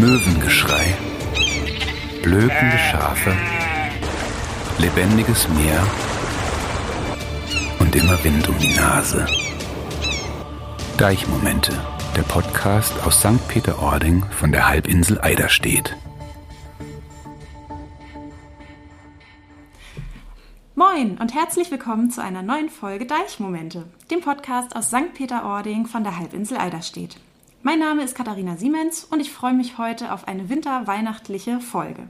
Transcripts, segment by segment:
Möwengeschrei, blökende Schafe, lebendiges Meer und immer Wind um die Nase. Deichmomente, der Podcast aus St. Peter-Ording von der Halbinsel Eiderstedt. Moin und herzlich willkommen zu einer neuen Folge Deichmomente, dem Podcast aus St. Peter-Ording von der Halbinsel Eiderstedt. Mein Name ist Katharina Siemens und ich freue mich heute auf eine winterweihnachtliche Folge.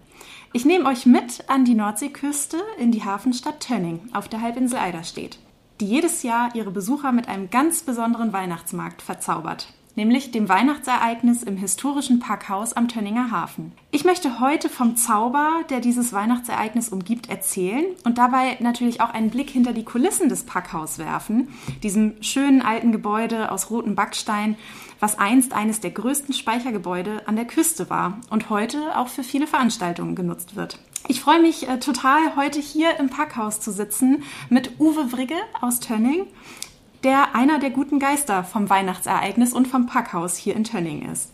Ich nehme euch mit an die Nordseeküste in die Hafenstadt Tönning auf der Halbinsel Eiderstedt, die jedes Jahr ihre Besucher mit einem ganz besonderen Weihnachtsmarkt verzaubert nämlich dem Weihnachtsereignis im historischen Packhaus am Tönninger Hafen. Ich möchte heute vom Zauber, der dieses Weihnachtsereignis umgibt, erzählen und dabei natürlich auch einen Blick hinter die Kulissen des Packhaus werfen, diesem schönen alten Gebäude aus rotem Backstein, was einst eines der größten Speichergebäude an der Küste war und heute auch für viele Veranstaltungen genutzt wird. Ich freue mich äh, total, heute hier im Packhaus zu sitzen mit Uwe Wrigge aus Tönning der einer der guten Geister vom Weihnachtsereignis und vom Packhaus hier in Tönning ist.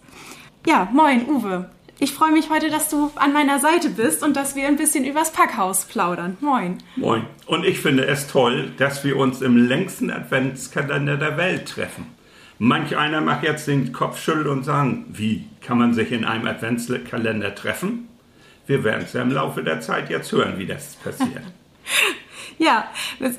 Ja, moin Uwe. Ich freue mich heute, dass du an meiner Seite bist und dass wir ein bisschen übers Packhaus plaudern. Moin. Moin. Und ich finde es toll, dass wir uns im längsten Adventskalender der Welt treffen. Manch einer macht jetzt den Kopf schütteln und sagen, wie kann man sich in einem Adventskalender treffen? Wir werden es ja im Laufe der Zeit jetzt hören, wie das passiert. Ja,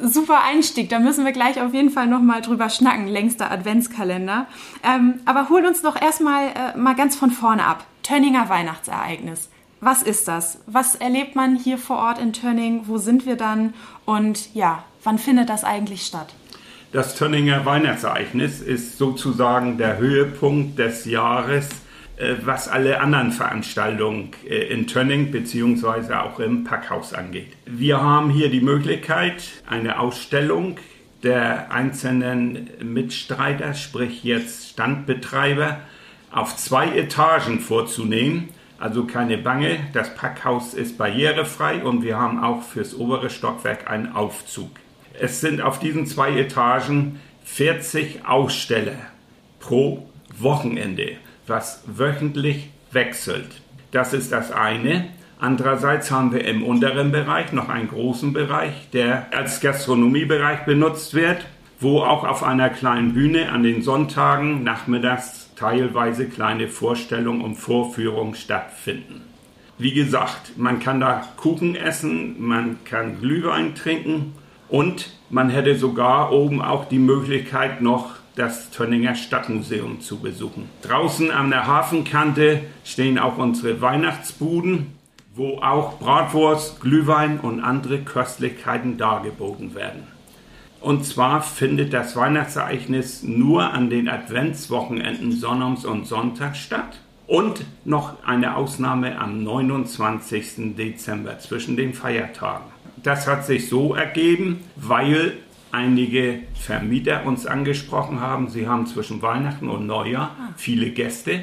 super Einstieg. Da müssen wir gleich auf jeden Fall nochmal drüber schnacken, längster Adventskalender. Ähm, aber hol uns doch erstmal äh, mal ganz von vorne ab. Tönninger Weihnachtsereignis. Was ist das? Was erlebt man hier vor Ort in Tönning? Wo sind wir dann? Und ja, wann findet das eigentlich statt? Das Tönninger Weihnachtsereignis ist sozusagen der Höhepunkt des Jahres was alle anderen Veranstaltungen äh, in Tönning bzw. auch im Packhaus angeht. Wir haben hier die Möglichkeit, eine Ausstellung der einzelnen Mitstreiter, sprich jetzt Standbetreiber, auf zwei Etagen vorzunehmen. Also keine Bange, das Packhaus ist barrierefrei und wir haben auch fürs obere Stockwerk einen Aufzug. Es sind auf diesen zwei Etagen 40 Aussteller pro Wochenende was wöchentlich wechselt. Das ist das eine. Andererseits haben wir im unteren Bereich noch einen großen Bereich, der als Gastronomiebereich benutzt wird, wo auch auf einer kleinen Bühne an den Sonntagen nachmittags teilweise kleine Vorstellungen und Vorführungen stattfinden. Wie gesagt, man kann da Kuchen essen, man kann Glühwein trinken und man hätte sogar oben auch die Möglichkeit noch das Tönninger Stadtmuseum zu besuchen. Draußen an der Hafenkante stehen auch unsere Weihnachtsbuden, wo auch Bratwurst, Glühwein und andere Köstlichkeiten dargeboten werden. Und zwar findet das Weihnachtsereignis nur an den Adventswochenenden Sonntags und Sonntags statt. Und noch eine Ausnahme am 29. Dezember zwischen den Feiertagen. Das hat sich so ergeben, weil einige Vermieter uns angesprochen haben. Sie haben zwischen Weihnachten und Neujahr ah. viele Gäste,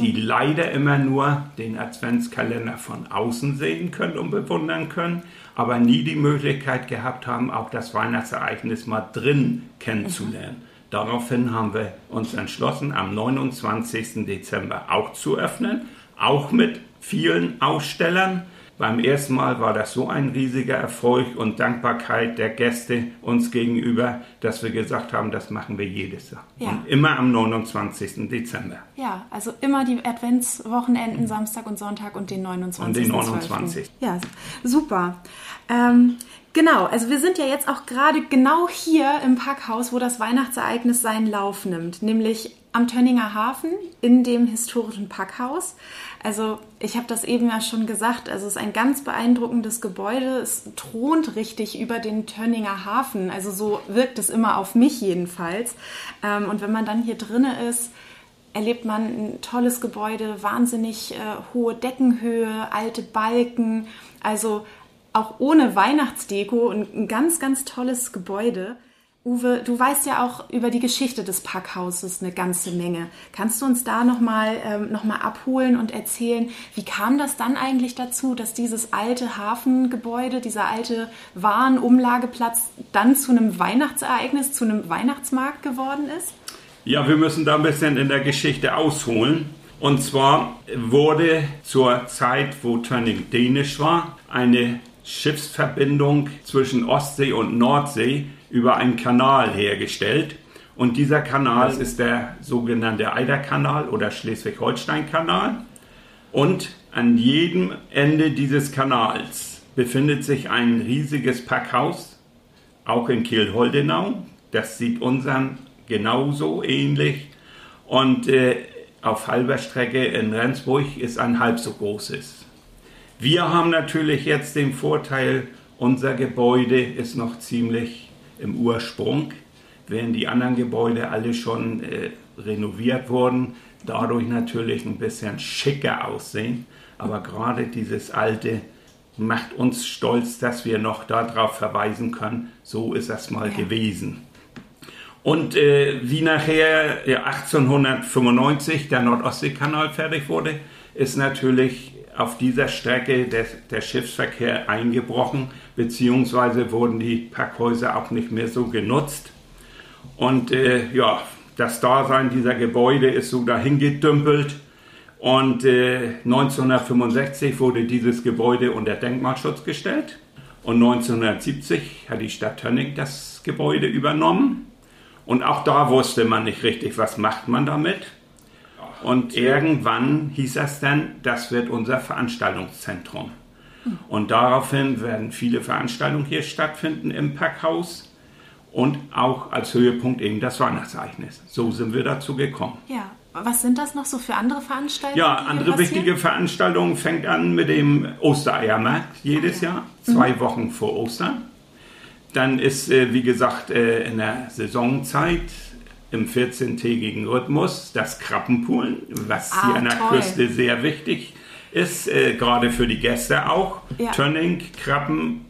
die leider immer nur den Adventskalender von außen sehen können und bewundern können, aber nie die Möglichkeit gehabt haben, auch das Weihnachtsereignis mal drin kennenzulernen. Mhm. Daraufhin haben wir uns entschlossen, am 29. Dezember auch zu öffnen, auch mit vielen Ausstellern beim ersten Mal war das so ein riesiger Erfolg und Dankbarkeit der Gäste uns gegenüber, dass wir gesagt haben, das machen wir jedes Jahr. Ja. Und immer am 29. Dezember. Ja, also immer die Adventswochenenden, Samstag und Sonntag und den 29. Und den 29. 12. Ja, super. Ähm, Genau, also wir sind ja jetzt auch gerade genau hier im Packhaus, wo das Weihnachtsereignis seinen Lauf nimmt, nämlich am Tönninger Hafen in dem historischen Packhaus. Also ich habe das eben ja schon gesagt, also es ist ein ganz beeindruckendes Gebäude, es thront richtig über den Tönninger Hafen, also so wirkt es immer auf mich jedenfalls. Ähm, und wenn man dann hier drinne ist, erlebt man ein tolles Gebäude, wahnsinnig äh, hohe Deckenhöhe, alte Balken, also auch ohne Weihnachtsdeko ein ganz, ganz tolles Gebäude. Uwe, du weißt ja auch über die Geschichte des Packhauses eine ganze Menge. Kannst du uns da nochmal ähm, noch abholen und erzählen, wie kam das dann eigentlich dazu, dass dieses alte Hafengebäude, dieser alte Warenumlageplatz dann zu einem Weihnachtsereignis, zu einem Weihnachtsmarkt geworden ist? Ja, wir müssen da ein bisschen in der Geschichte ausholen. Und zwar wurde zur Zeit, wo Tönning dänisch war, eine Schiffsverbindung zwischen Ostsee und Nordsee über einen Kanal hergestellt. Und dieser Kanal ist der sogenannte Eiderkanal oder Schleswig-Holstein-Kanal. Und an jedem Ende dieses Kanals befindet sich ein riesiges Packhaus, auch in Kiel-Holdenau. Das sieht unseren genauso ähnlich. Und äh, auf halber Strecke in Rendsburg ist ein halb so großes. Wir haben natürlich jetzt den Vorteil, unser Gebäude ist noch ziemlich im Ursprung, während die anderen Gebäude alle schon äh, renoviert wurden, dadurch natürlich ein bisschen schicker aussehen. Aber gerade dieses alte macht uns stolz, dass wir noch darauf verweisen können, so ist das mal ja. gewesen. Und äh, wie nachher ja, 1895 der Nordostseekanal fertig wurde, ist natürlich auf dieser Strecke der, der Schiffsverkehr eingebrochen, beziehungsweise wurden die Packhäuser auch nicht mehr so genutzt. Und äh, ja, das Dasein dieser Gebäude ist so dahingedümpelt. Und äh, 1965 wurde dieses Gebäude unter Denkmalschutz gestellt. Und 1970 hat die Stadt Tönning das Gebäude übernommen. Und auch da wusste man nicht richtig, was macht man damit. Und irgendwann hieß es dann, das wird unser Veranstaltungszentrum. Und daraufhin werden viele Veranstaltungen hier stattfinden im Packhaus und auch als Höhepunkt eben das Weihnachtsereignis. So sind wir dazu gekommen. Ja, was sind das noch so für andere Veranstaltungen? Ja, andere wichtige Veranstaltungen fängt an mit dem Ostereiermarkt jedes ah, ja. Jahr, zwei mhm. Wochen vor Ostern. Dann ist, äh, wie gesagt, äh, in der Saisonzeit im 14-tägigen Rhythmus das Krabbenpoolen, was ah, hier an der toll. Küste sehr wichtig ist, äh, gerade für die Gäste auch. Ja. Tönning, Krabben,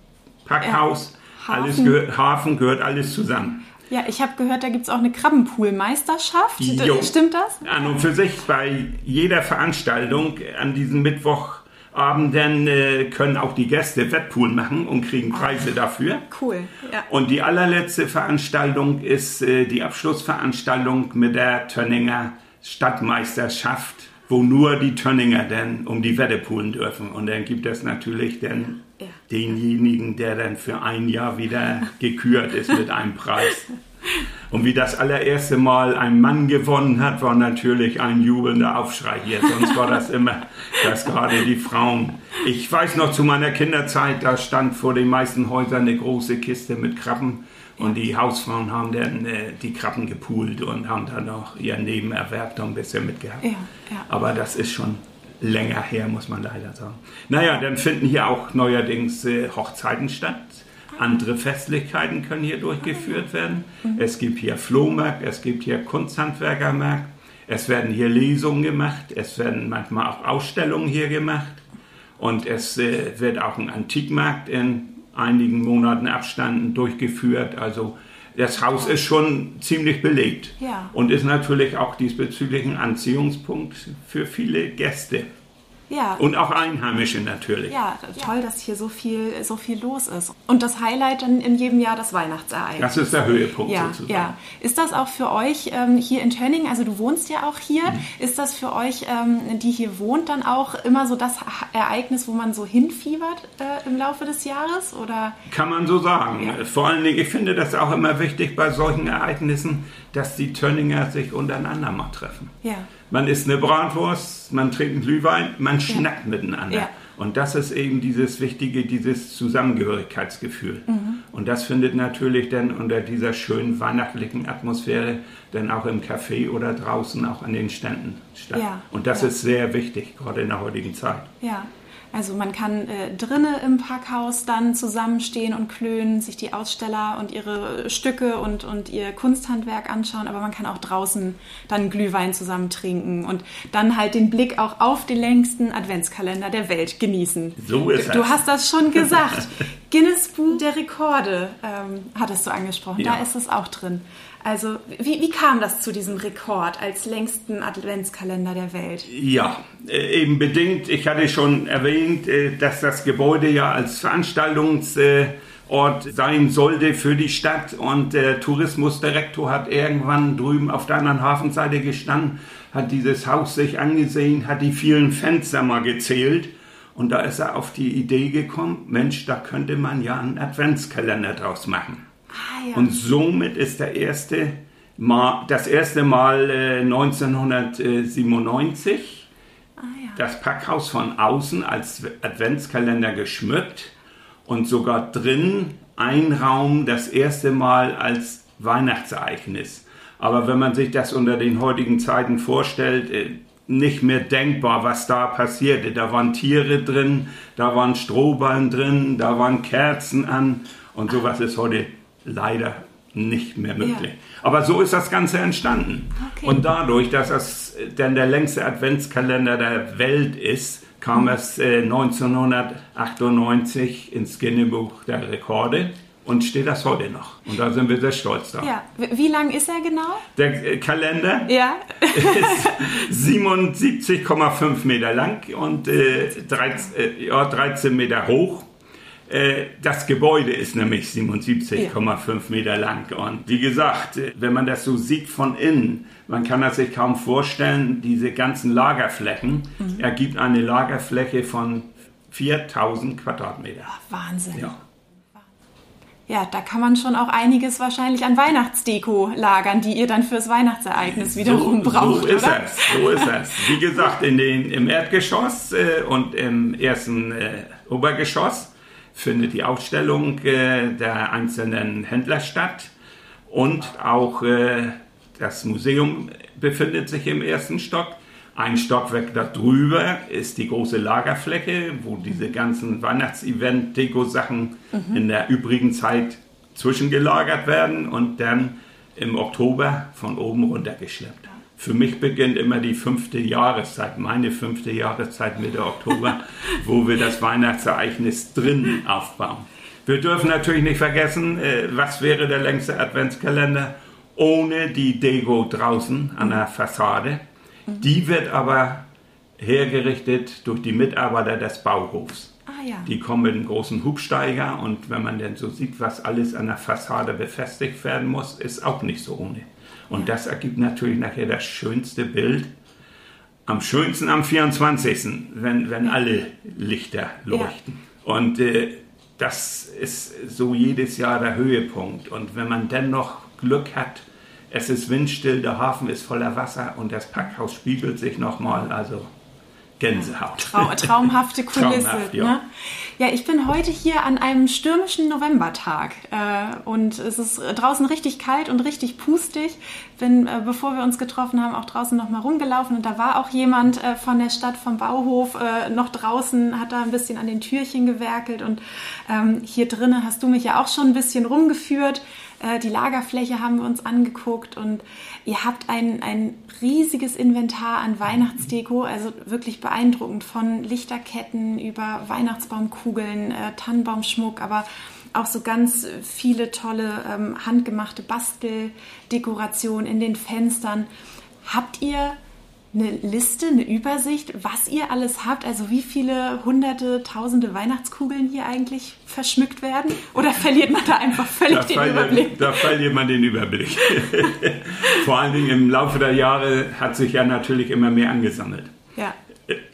Packhaus, ja. Hafen. alles gehört, Hafen gehört alles zusammen. Ja, ich habe gehört, da gibt es auch eine Krabbenpool-Meisterschaft. Stimmt das? An und für sich bei jeder Veranstaltung an diesem Mittwoch Abenden äh, können auch die Gäste Wettpool machen und kriegen Preise dafür. Cool. Ja. Und die allerletzte Veranstaltung ist äh, die Abschlussveranstaltung mit der Tönninger Stadtmeisterschaft, wo nur die Tönninger dann um die Wette poolen dürfen. Und dann gibt es natürlich dann ja. denjenigen, der dann für ein Jahr wieder gekürt ist mit einem Preis. Und wie das allererste Mal ein Mann gewonnen hat, war natürlich ein jubelnder Aufschrei hier. Sonst war das immer, dass gerade die Frauen. Ich weiß noch zu meiner Kinderzeit, da stand vor den meisten Häusern eine große Kiste mit Krabben. Und die Hausfrauen haben dann äh, die Krabben gepult und haben dann noch ihren Nebenerwerb da ein bisschen mitgehabt. Ja, ja. Aber das ist schon länger her, muss man leider sagen. Naja, dann finden hier auch neuerdings äh, Hochzeiten statt. Andere Festlichkeiten können hier durchgeführt werden. Es gibt hier Flohmarkt, es gibt hier Kunsthandwerkermarkt, es werden hier Lesungen gemacht, es werden manchmal auch Ausstellungen hier gemacht und es äh, wird auch ein Antikmarkt in einigen Monaten Abständen durchgeführt. Also das Haus ist schon ziemlich belegt ja. und ist natürlich auch diesbezüglich ein Anziehungspunkt für viele Gäste. Ja. Und auch Einheimische natürlich. Ja, toll, dass hier so viel, so viel los ist. Und das Highlight in, in jedem Jahr das Weihnachtsereignis. Das ist der Höhepunkt ja, sozusagen. Ja. Ist das auch für euch ähm, hier in Tönning, also du wohnst ja auch hier, mhm. ist das für euch, ähm, die hier wohnt, dann auch immer so das Ereignis, wo man so hinfiebert äh, im Laufe des Jahres? Oder? Kann man so sagen. Ja. Vor allen Dingen, ich finde das auch immer wichtig bei solchen Ereignissen, dass die Tönninger sich untereinander mal treffen. Ja. Man isst eine Bratwurst, man trinkt einen Glühwein, man schnackt ja. miteinander. Ja. Und das ist eben dieses wichtige, dieses Zusammengehörigkeitsgefühl. Mhm. Und das findet natürlich dann unter dieser schönen weihnachtlichen Atmosphäre dann auch im Café oder draußen auch an den Ständen statt. Ja. Und das ist sehr wichtig, gerade in der heutigen Zeit. Ja. Also man kann äh, drinnen im Packhaus dann zusammenstehen und klönen, sich die Aussteller und ihre Stücke und, und ihr Kunsthandwerk anschauen, aber man kann auch draußen dann Glühwein zusammen trinken und dann halt den Blick auch auf den längsten Adventskalender der Welt genießen. So ist es. Du hast das schon gesagt. Guinness Buch der Rekorde ähm, hattest du angesprochen. Ja. Da ist es auch drin. Also wie, wie kam das zu diesem Rekord als längsten Adventskalender der Welt? Ja, äh, eben bedingt. Ich hatte schon erwähnt, äh, dass das Gebäude ja als Veranstaltungsort Ort sein sollte für die Stadt. Und der Tourismusdirektor hat irgendwann drüben auf der anderen Hafenseite gestanden, hat dieses Haus sich angesehen, hat die vielen Fenster mal gezählt. Und da ist er auf die Idee gekommen, Mensch, da könnte man ja einen Adventskalender draus machen. Ah, ja. Und somit ist der erste Mal, das erste Mal äh, 1997 ah, ja. das Packhaus von außen als Adventskalender geschmückt und sogar drin ein Raum das erste Mal als Weihnachtsereignis. Aber wenn man sich das unter den heutigen Zeiten vorstellt, äh, nicht mehr denkbar, was da passierte. Da waren Tiere drin, da waren Strohballen drin, da waren Kerzen an und sowas ist heute leider nicht mehr möglich. Ja. Aber so ist das Ganze entstanden. Okay. Und dadurch, dass es denn der längste Adventskalender der Welt ist, kam es äh, 1998 ins Guinness-Buch der Rekorde und steht das heute noch. Und da sind wir sehr stolz drauf. ja. Wie wie lang ist er genau? Der äh, Kalender Ja. ist 77,5 Meter lang und äh, 13, äh, ja, 13 Meter hoch. Äh, Das Gebäude ist nämlich 77,5 Meter lang. Und wie gesagt, äh, wenn man das so sieht von innen, man kann das sich kaum vorstellen, diese ganzen Lagerflächen ergibt eine Lagerfläche von 4000 Quadratmeter. Wahnsinn. Ja. Ja, da kann man schon auch einiges wahrscheinlich an Weihnachtsdeko lagern, die ihr dann fürs Weihnachtsereignis wiederum braucht, so ist oder? es, so ist es. Wie gesagt, in den, im Erdgeschoss äh, und im ersten äh, Obergeschoss findet die Ausstellung äh, der einzelnen Händler statt und auch äh, das Museum befindet sich im ersten Stock. Ein Stockwerk darüber ist die große Lagerfläche, wo diese ganzen Weihnachtsevent-Deko-Sachen in der übrigen Zeit zwischengelagert werden und dann im Oktober von oben runtergeschleppt. Für mich beginnt immer die fünfte Jahreszeit, meine fünfte Jahreszeit Mitte Oktober, wo wir das Weihnachtsereignis drin aufbauen. Wir dürfen natürlich nicht vergessen, äh, was wäre der längste Adventskalender ohne die Deko draußen an der Fassade. Die wird aber hergerichtet durch die Mitarbeiter des Bauhofs. Ah ja. Die kommen mit einem großen Hubsteiger und wenn man dann so sieht, was alles an der Fassade befestigt werden muss, ist auch nicht so ohne. Und das ergibt natürlich nachher das schönste Bild. Am schönsten am 24., wenn, wenn alle Lichter leuchten. Und äh, das ist so jedes Jahr der Höhepunkt. Und wenn man dann noch Glück hat, es ist windstill, der Hafen ist voller Wasser und das Packhaus spiegelt sich nochmal, also Gänsehaut. Trau traumhafte Kulisse. Traumhaft, ja. ne? ja, ich bin heute hier an einem stürmischen Novembertag äh, und es ist draußen richtig kalt und richtig pustig. Bin, äh, bevor wir uns getroffen haben, auch draußen noch mal rumgelaufen und da war auch jemand äh, von der Stadt, vom Bauhof, äh, noch draußen, hat da ein bisschen an den Türchen gewerkelt und ähm, hier drinnen hast du mich ja auch schon ein bisschen rumgeführt. Äh, Die Lagerfläche haben wir uns angeguckt und ihr habt ein, ein riesiges Inventar an Weihnachtsdeko, also wirklich beeindruckend von Lichterketten über Weihnachtsbaumkugeln, äh, Tannenbaumschmuck, aber auch so ganz viele tolle ähm, handgemachte Basteldekorationen in den Fenstern. Habt ihr eine Liste, eine Übersicht, was ihr alles habt? Also wie viele hunderte, tausende Weihnachtskugeln hier eigentlich verschmückt werden? Oder verliert man da einfach völlig Da den verliert, Überblick? da verliert man den Überblick. Vor allen Dingen im Laufe der Jahre hat sich ja natürlich immer mehr angesammelt. Ja,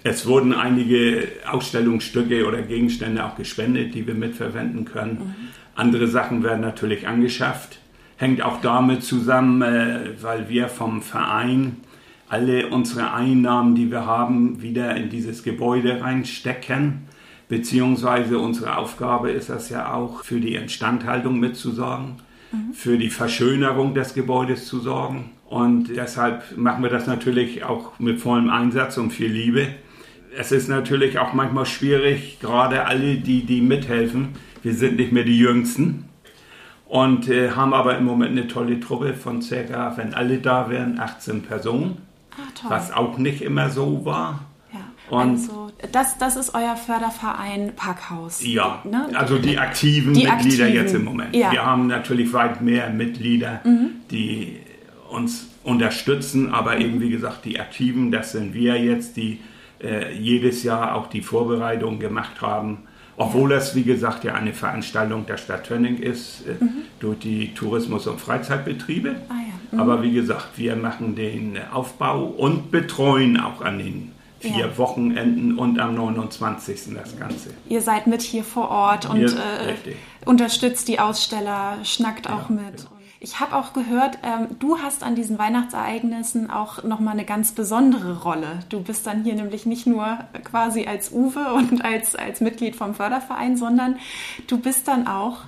Es wurden einige Ausstellungsstücke oder Gegenstände auch gespendet, die wir mitverwenden können. Andere Sachen werden natürlich angeschafft. Hängt auch damit zusammen, äh, weil wir vom Verein alle unsere Einnahmen, die wir haben, wieder in dieses Gebäude reinstecken. Beziehungsweise unsere Aufgabe ist es ja auch, für die Instandhaltung mitzusorgen, für die Verschönerung des Gebäudes zu sorgen. Und deshalb machen wir das natürlich auch mit vollem Einsatz und viel Liebe. Es ist natürlich auch manchmal schwierig, gerade alle, die, die mithelfen. Wir sind nicht mehr die Jüngsten und äh, haben aber im Moment eine tolle Truppe von circa, wenn alle da wären, 18 Personen, toll. was auch nicht immer so war. Ja, Und- also das, das ist euer Förderverein Packhaus. Ja, Ne? also die aktiven Die Mitglieder aktiven, jetzt im Moment. ja. Mhm. Wir haben natürlich weit mehr Mitglieder, die uns unterstützen, aber eben wie gesagt, die aktiven, das sind wir jetzt, die äh, jedes Jahr auch die Vorbereitung gemacht haben Obwohl das, wie gesagt, ja eine Veranstaltung der Stadt Tönning ist, äh, mhm. durch die Tourismus- und Freizeitbetriebe. Ah. Mhm. Aber wie gesagt, wir machen den Aufbau und betreuen auch an den vier ja. Wochenenden und am 29. das Ganze. Ihr seid mit hier vor Ort und äh, unterstützt die Aussteller, schnackt auch ja, mit. Ja. Ich habe auch gehört, ähm, du hast an diesen Weihnachtsereignissen auch nochmal eine ganz besondere Rolle. Du bist dann hier nämlich nicht nur quasi als Uwe und als, als Mitglied vom Förderverein, sondern du bist dann auch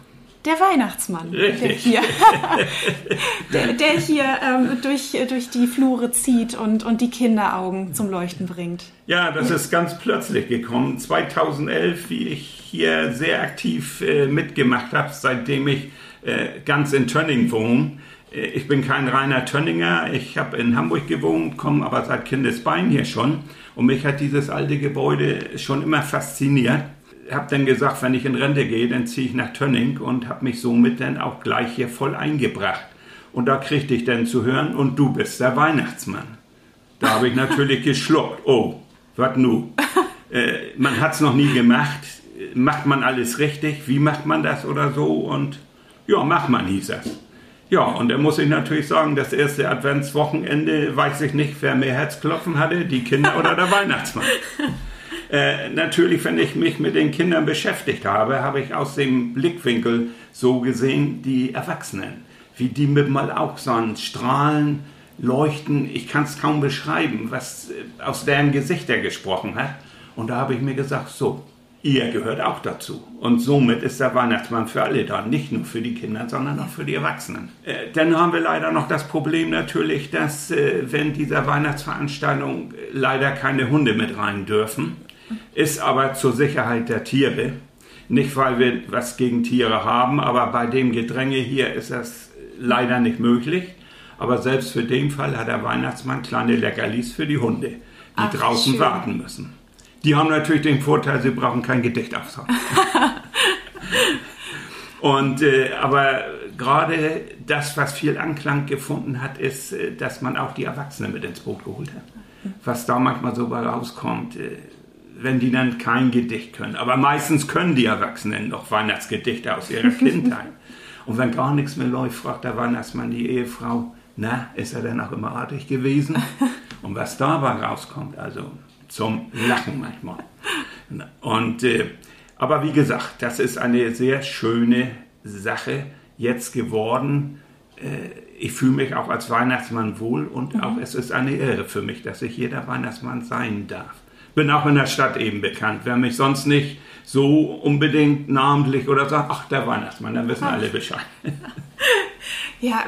der Weihnachtsmann, Richtig. der hier, der, der hier ähm, durch, durch die Flure zieht und, und die Kinderaugen zum Leuchten bringt. Ja, das ist ganz plötzlich gekommen. 2011, wie ich hier sehr aktiv äh, mitgemacht habe, seitdem ich äh, ganz in Tönning wohne. Äh, ich bin kein reiner Tönninger. Ich habe in Hamburg gewohnt, komme aber seit Kindesbein hier schon. Und mich hat dieses alte Gebäude schon immer fasziniert habe dann gesagt, wenn ich in Rente gehe, dann ziehe ich nach Tönning und habe mich somit dann auch gleich hier voll eingebracht. Und da kriegte ich dann zu hören, und du bist der Weihnachtsmann. Da habe ich natürlich geschluckt. Oh, was nu? Äh, man hat es noch nie gemacht. Macht man alles richtig? Wie macht man das oder so? Und ja, mach man, hieß es. Ja, und da muss ich natürlich sagen, das erste Adventswochenende weiß ich nicht, wer mehr Herzklopfen hatte, die Kinder oder der Weihnachtsmann. Äh, natürlich, wenn ich mich mit den Kindern beschäftigt habe, habe ich aus dem Blickwinkel so gesehen die Erwachsenen, wie die mit mal auch so ein Strahlen, Leuchten, ich kann es kaum beschreiben, was äh, aus deren Gesichter gesprochen hat. Und da habe ich mir gesagt, so, ihr gehört auch dazu. Und somit ist der Weihnachtsmann für alle da, nicht nur für die Kinder, sondern auch für die Erwachsenen. Äh, dann haben wir leider noch das Problem natürlich, dass äh, wenn dieser Weihnachtsveranstaltung leider keine Hunde mit rein dürfen, ist aber zur Sicherheit der Tiere. Nicht, weil wir was gegen Tiere haben, aber bei dem Gedränge hier ist das leider nicht möglich. Aber selbst für den Fall hat der Weihnachtsmann kleine Leckerlis für die Hunde, die Ach, draußen schön. warten müssen. Die haben natürlich den Vorteil, sie brauchen kein Gedicht aufsagen. Und äh, aber gerade das, was viel Anklang gefunden hat, ist, äh, dass man auch die Erwachsenen mit ins Boot geholt hat. Was da manchmal so bei rauskommt, äh, wenn die dann kein Gedicht können. Aber meistens können die Erwachsenen noch Weihnachtsgedichte aus ihrer Kindheit. Und wenn gar nichts mehr läuft, fragt der Weihnachtsmann die Ehefrau, na, ist er denn auch immer artig gewesen? Und was dabei rauskommt, also zum Lachen manchmal. Und, äh, aber wie gesagt, das ist eine sehr schöne Sache jetzt geworden. Äh, ich fühle mich auch als Weihnachtsmann wohl und mhm. auch es ist eine Ehre für mich, dass ich jeder Weihnachtsmann sein darf bin auch in der Stadt eben bekannt. Wer mich sonst nicht so unbedingt namentlich oder sagt, ach, der Weihnachtsmann, dann wissen alle Bescheid. Ja,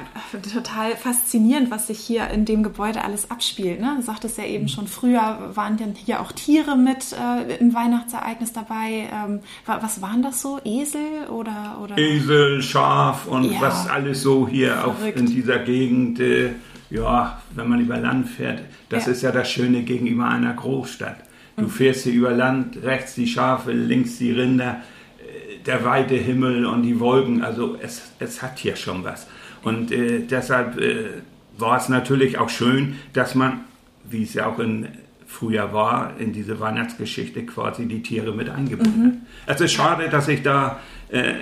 total faszinierend, was sich hier in dem Gebäude alles abspielt. Ne? Du sagtest ja eben schon, früher waren dann hier auch Tiere mit äh, im Weihnachtsereignis dabei. Ähm, was waren das so? Esel oder? oder? Esel, Schaf und ja. was alles so hier auch in dieser Gegend. Äh, ja, wenn man über Land fährt, das ja. ist ja das Schöne gegenüber einer Großstadt. Du fährst hier über Land, rechts die Schafe, links die Rinder, äh, der weite Himmel und die Wolken. Also es, es hat hier schon was. Und äh, deshalb äh, war es natürlich auch schön, dass man, wie es ja auch in früher war, in diese Weihnachtsgeschichte quasi die Tiere mit eingebunden mhm. hat. Es ist schade, dass ich da äh,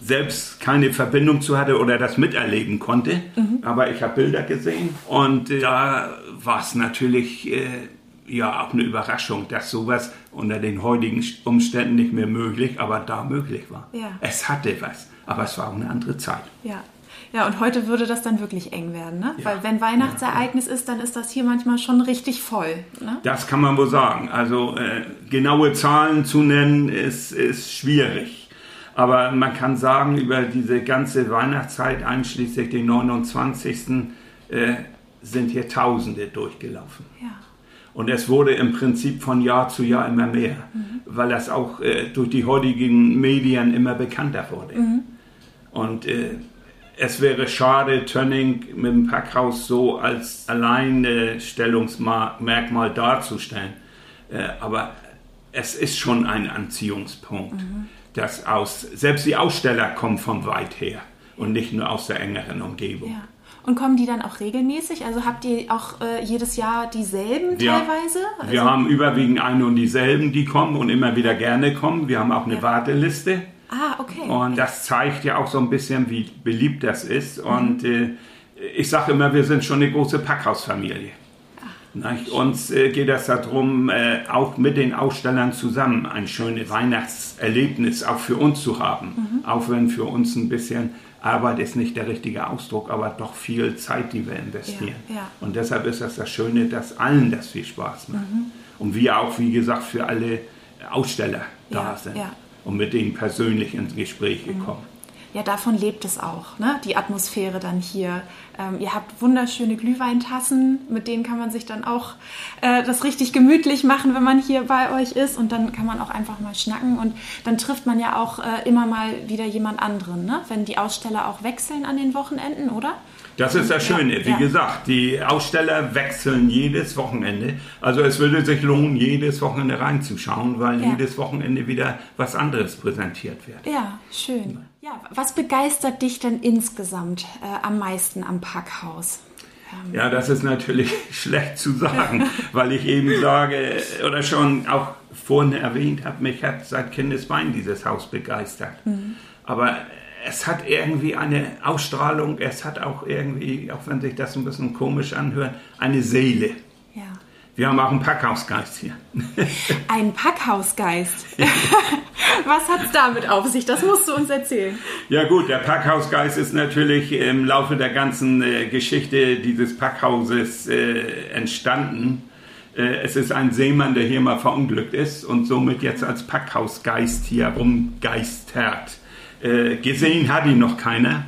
selbst keine Verbindung zu hatte oder das miterleben konnte, mhm. aber ich habe Bilder gesehen und äh, da war es natürlich äh, ja auch eine Überraschung, dass sowas unter den heutigen Umständen nicht mehr möglich, aber da möglich war. Ja. Es hatte was, aber es war auch eine andere Zeit. Ja. Ja, und heute würde das dann wirklich eng werden, ne? Ja. Weil wenn Weihnachtsereignis ja. ist, dann ist das hier manchmal schon richtig voll. Ne? Das kann man wohl sagen. Also äh, genaue Zahlen zu nennen ist, ist schwierig. Aber man kann sagen, über diese ganze Weihnachtszeit, einschließlich den 29. Äh, sind hier Tausende durchgelaufen. Ja. Und es wurde im Prinzip von Jahr zu Jahr immer mehr, mhm. weil das auch äh, durch die heutigen Medien immer bekannter wurde. Mhm. Und äh, es wäre schade, Tönning mit dem Packhaus so als Alleinstellungsmerkmal darzustellen. Äh, aber es ist schon ein Anziehungspunkt, mhm. dass aus, selbst die Aussteller kommen von weit her und nicht nur aus der engeren Umgebung. Ja. Und kommen die dann auch regelmäßig? Also habt ihr auch äh, jedes Jahr dieselben Wir- teilweise? Also, Wir haben überwiegend eine und dieselben, die kommen und immer wieder gerne kommen. Wir haben auch eine Warteliste. ah, okay. Und das zeigt ja auch so ein bisschen, wie beliebt das ist. Mhm. Und äh, ich sage immer, wir sind schon eine große Packhausfamilie. Nicht? Uns äh, geht es darum, äh, auch mit den Ausstellern zusammen ein schönes Weihnachtserlebnis auch für uns zu haben. Mhm. Auch wenn für uns ein bisschen Arbeit ist nicht der richtige Ausdruck, aber doch viel Zeit, die wir investieren. Ja, ja. Und deshalb ist das das Schöne, dass allen das viel Spaß macht. Und wir auch, wie gesagt, für alle Aussteller da sind und mit denen persönlich ins Gespräch gekommen. Ja, davon lebt es auch, ne? die Atmosphäre dann hier. Ähm, ihr habt wunderschöne Glühweintassen, mit denen kann man sich dann auch äh, das richtig gemütlich machen, wenn man hier bei euch ist. Und dann kann man auch einfach mal schnacken. Und dann trifft man ja auch äh, immer mal wieder jemand anderen, ne? wenn die Aussteller auch wechseln an den Wochenenden, oder? Das ist das Ja, Schöne. Wie ja. gesagt, die Aussteller wechseln jedes Wochenende. Also es würde sich lohnen, jedes Wochenende reinzuschauen, weil Ja. jedes Wochenende wieder was anderes präsentiert wird. Ja, schön. Ja, was begeistert dich denn insgesamt äh, am meisten am Packhaus? Ja, das ist natürlich schlecht zu sagen, weil ich eben sage oder schon auch vorhin erwähnt habe, mich hat seit Kindesbein dieses Haus begeistert. Aber es hat irgendwie eine Ausstrahlung, es hat auch irgendwie, auch wenn sich das ein bisschen komisch anhört, eine Seele. Ja. Wir haben auch einen Packhausgeist hier. Ein Packhausgeist. Was hat's damit auf sich? Das musst du uns erzählen. Ja gut, der Packhausgeist ist natürlich im Laufe der ganzen äh, Geschichte dieses Packhauses äh, entstanden. Äh, es ist ein Seemann, der hier mal verunglückt ist und somit jetzt als Packhausgeist hier rumgeistert. Äh, gesehen hat ihn noch keiner.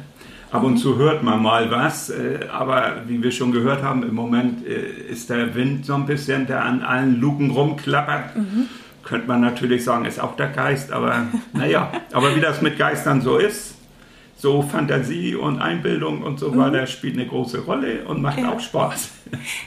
Ab und zu hört man mal was, äh, aber wie wir schon gehört haben, im Moment äh, ist der Wind so ein bisschen, der an allen Luken rumklappert. Könnte man natürlich sagen, ist auch der Geist, aber naja, aber wie das mit Geistern so ist, so Fantasie und Einbildung und so weiter spielt eine große Rolle und macht Ja. auch Spaß.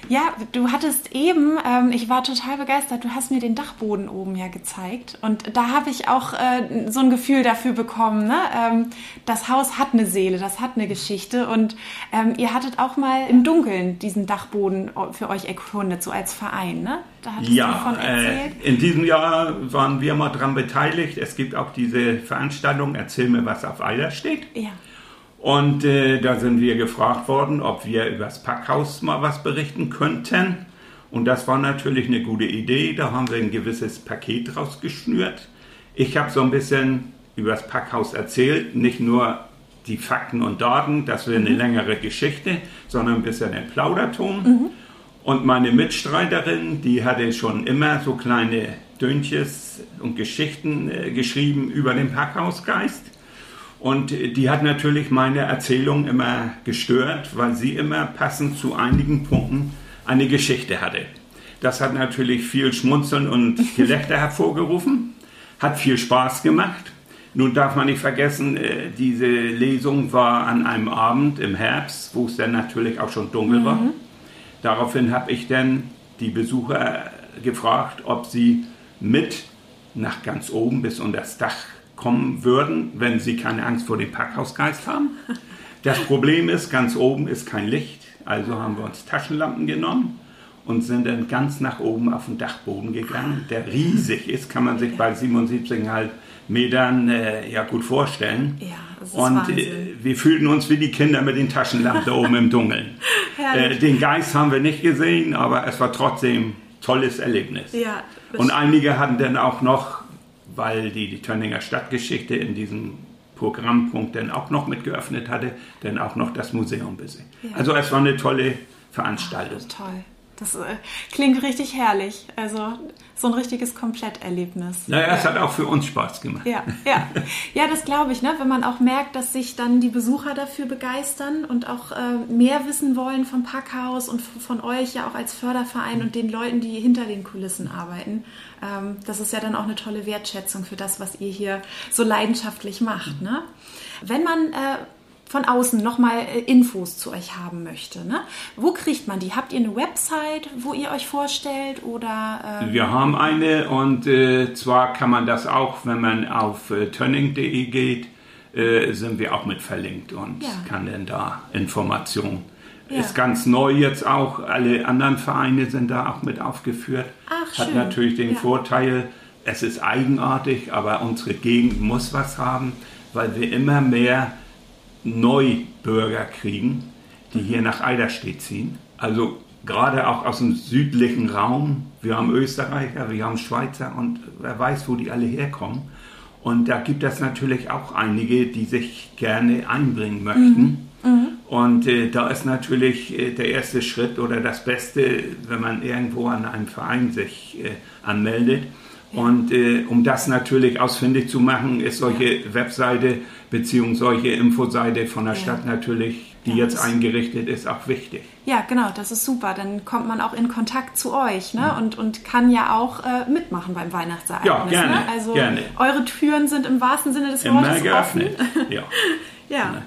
Ja, du hattest eben, ähm, ich war total begeistert, du hast mir den Dachboden oben ja gezeigt und da habe ich auch äh, so ein Gefühl dafür bekommen, ne? ähm, das Haus hat eine Seele, das hat eine Geschichte und ähm, ihr hattet auch mal im Dunkeln diesen Dachboden für euch erkundet, so als Verein, ne? Da hattest du Ja, davon erzählt. äh, in diesem Jahr waren wir mal dran beteiligt. Es gibt auch diese Veranstaltung, erzähl mir, was auf Eiler steht. ja. Und äh, da sind wir gefragt worden, ob wir über das Packhaus mal was berichten könnten. Und das war natürlich eine gute Idee. Da haben wir ein gewisses Paket draus geschnürt. Ich habe so ein bisschen über das Packhaus erzählt, nicht nur die Fakten und Daten, das wäre eine längere Geschichte, sondern ein bisschen ein Plauderton. Und meine Mitstreiterin, die hatte schon immer so kleine Dönches und Geschichten äh, geschrieben über den Packhausgeist. Und die hat natürlich meine Erzählung immer gestört, weil sie immer passend zu einigen Punkten eine Geschichte hatte. Das hat natürlich viel Schmunzeln und Gelächter hervorgerufen, hat viel Spaß gemacht. Nun darf man nicht vergessen, äh, diese Lesung war an einem Abend im Herbst, wo es dann natürlich auch schon dunkel war. Daraufhin habe ich dann die Besucher gefragt, ob sie mit nach ganz oben bis unter das Dach kommen würden, wenn sie keine Angst vor dem Packhausgeist haben. Das Problem ist, ganz oben ist kein Licht, also haben wir uns Taschenlampen genommen und sind dann ganz nach oben auf den Dachboden gegangen, der riesig ist, kann man sich bei 77,5 Metern äh, ja gut vorstellen. Ja, das ist und Wahnsinn. äh, wir fühlten uns wie die Kinder mit den Taschenlampen da oben im Dunkeln. Äh, den Geist haben wir nicht gesehen, aber es war trotzdem tolles Erlebnis. Ja, Und einige hatten dann auch noch, weil die, die Tönninger Stadtgeschichte in diesem Programmpunkt dann auch noch mit geöffnet hatte, dann auch noch das Museum besehen. Also es war eine tolle Veranstaltung. toll. Das äh, klingt richtig herrlich. Also so ein richtiges Kompletterlebnis. Naja, es hat auch für uns Spaß gemacht. Ja, ja. Ja, das glaube ich, ne? wenn man auch merkt, dass sich dann die Besucher dafür begeistern und auch äh, mehr wissen wollen vom Packhaus und von euch ja auch als Förderverein und den Leuten, die hinter den Kulissen arbeiten. Ähm, das ist ja dann auch eine tolle Wertschätzung für das, was ihr hier so leidenschaftlich macht. Ne? Wenn man äh, von außen nochmal äh, Infos zu euch haben möchte, ne? wo kriegt man die? Habt ihr eine Website, wo ihr euch vorstellt oder... Äh, Wir haben eine und äh, zwar kann man das auch, wenn man auf äh, tönning.de geht, äh, sind wir auch mit verlinkt und Ja. kann dann da Informationen Ja. Ist ganz neu jetzt auch. Alle anderen Vereine sind da auch mit aufgeführt. Ach, Hat schön. natürlich den ja. Vorteil, es ist eigenartig, aber unsere Gegend muss was haben, weil wir immer mehr Neubürger kriegen, die hier nach Eiderstedt ziehen. Also gerade auch aus dem südlichen Raum. Wir haben Österreicher, wir haben Schweizer und wer weiß, wo die alle herkommen. Und da gibt es natürlich auch einige, die sich gerne einbringen möchten. Mhm. Mhm. Und äh, da ist natürlich äh, der erste Schritt oder das Beste, wenn man irgendwo an einem Verein sich äh, anmeldet. Und äh, um das natürlich ausfindig zu machen, ist solche Webseite bzw. solche Infoseite von der ja. Stadt natürlich, die ja, jetzt eingerichtet ist, auch wichtig. Ja, genau, das ist super. Dann kommt man auch in Kontakt zu euch ne? Ja. und, und kann ja auch äh, mitmachen beim Weihnachtsereignis. Ja, gerne. Ne? Also gerne. eure Türen sind im wahrsten Sinne des Immer Wortes geöffnet. offen. Ja. ja.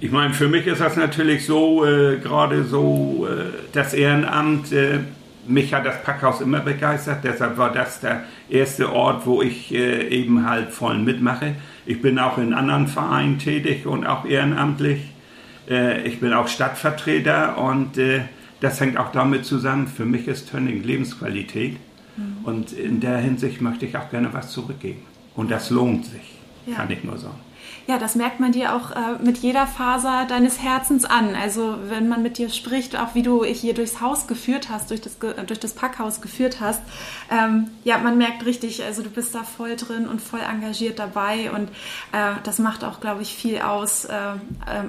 Ich meine, für mich ist das natürlich so, äh, gerade so äh, das Ehrenamt äh, mich hat das Packhaus immer begeistert, deshalb war das der erste Ort, wo ich äh, eben halt voll mitmache. Ich bin auch in anderen Vereinen tätig und auch ehrenamtlich. Äh, ich bin auch Stadtvertreter und äh, das hängt auch damit zusammen. Für mich ist Tönning Lebensqualität mhm. und in der Hinsicht möchte ich auch gerne was zurückgeben. Und das lohnt sich, ja. kann ich nur sagen ja, das merkt man dir auch äh, mit jeder Faser deines Herzens an. Also wenn man mit dir spricht, auch wie du hier durchs Haus geführt hast, durch das, durch das Packhaus geführt hast, ähm, ja, man merkt richtig, also du bist da voll drin und voll engagiert dabei und äh, das macht auch, glaube ich, viel aus. Äh, äh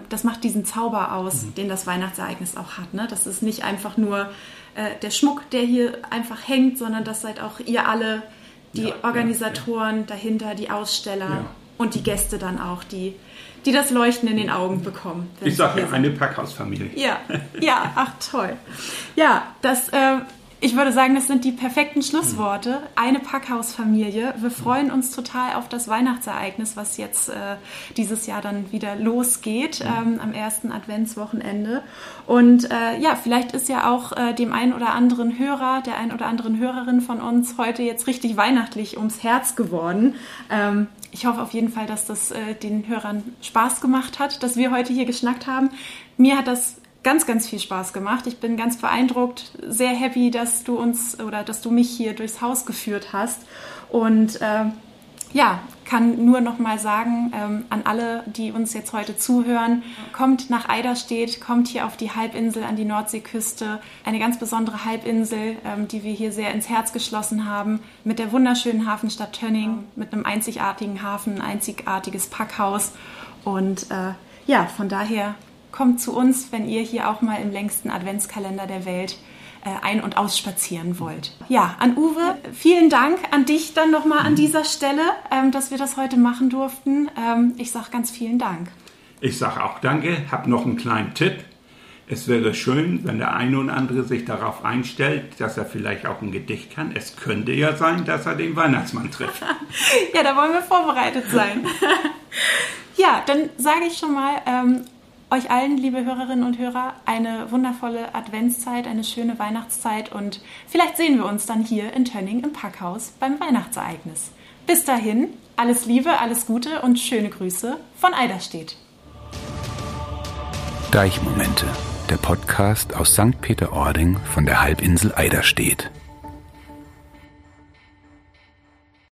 das macht diesen Zauber aus, mhm. den das Weihnachtsereignis auch hat. Ne? Das ist nicht einfach nur äh, der Schmuck, der hier einfach hängt, sondern das seid auch ihr alle, die ja, Organisatoren ja, ja. dahinter, die Aussteller und die Gäste dann auch, die, die das Leuchten in den Augen bekommen. Ich sage ja, eine Packhausfamilie. Ja, ja, ach toll. Ja, das, äh, ich würde sagen, das sind die perfekten Schlussworte. Eine Packhausfamilie. Wir freuen uns total auf das Weihnachtsereignis, was jetzt äh, dieses Jahr dann wieder losgeht ähm, am ersten Adventswochenende. Und äh, ja, vielleicht ist ja auch äh, dem einen oder anderen Hörer, der einen oder anderen Hörerin von uns heute jetzt richtig weihnachtlich ums Herz geworden. Ähm, ich hoffe auf jeden Fall, dass das äh, den Hörern Spaß gemacht hat, dass wir heute hier geschnackt haben. Mir hat das ganz, ganz viel Spaß gemacht. Ich bin ganz beeindruckt, sehr happy, dass du uns oder dass du mich hier durchs Haus geführt hast. Und äh, ja, kann nur noch mal sagen ähm, an alle, die uns jetzt heute zuhören, kommt nach Eiderstedt, kommt hier auf die Halbinsel an die Nordseeküste, eine ganz besondere Halbinsel, ähm, die wir hier sehr ins Herz geschlossen haben, mit der wunderschönen Hafenstadt Tönning, mit einem einzigartigen Hafen, ein einzigartiges Packhaus. Und äh, ja, von daher kommt zu uns, wenn ihr hier auch mal im längsten Adventskalender der Welt ein- und ausspazieren wollt. Ja, an Uwe, vielen Dank an dich dann nochmal an dieser Stelle, ähm, dass wir das heute machen durften. Ähm, ich sage ganz vielen Dank. Ich sage auch danke, habe noch einen kleinen Tipp. Es wäre schön, wenn der eine oder andere sich darauf einstellt, dass er vielleicht auch ein Gedicht kann. Es könnte ja sein, dass er den Weihnachtsmann trifft. ja, da wollen wir vorbereitet sein. ja, dann sage ich schon mal, ähm, euch allen, liebe Hörerinnen und Hörer, eine wundervolle Adventszeit, eine schöne Weihnachtszeit und vielleicht sehen wir uns dann hier in Tönning im Packhaus beim Weihnachtsereignis. Bis dahin, alles Liebe, alles Gute und schöne Grüße von Eiderstedt. Deichmomente, der Podcast aus St. Peter-Ording von der Halbinsel Eiderstedt.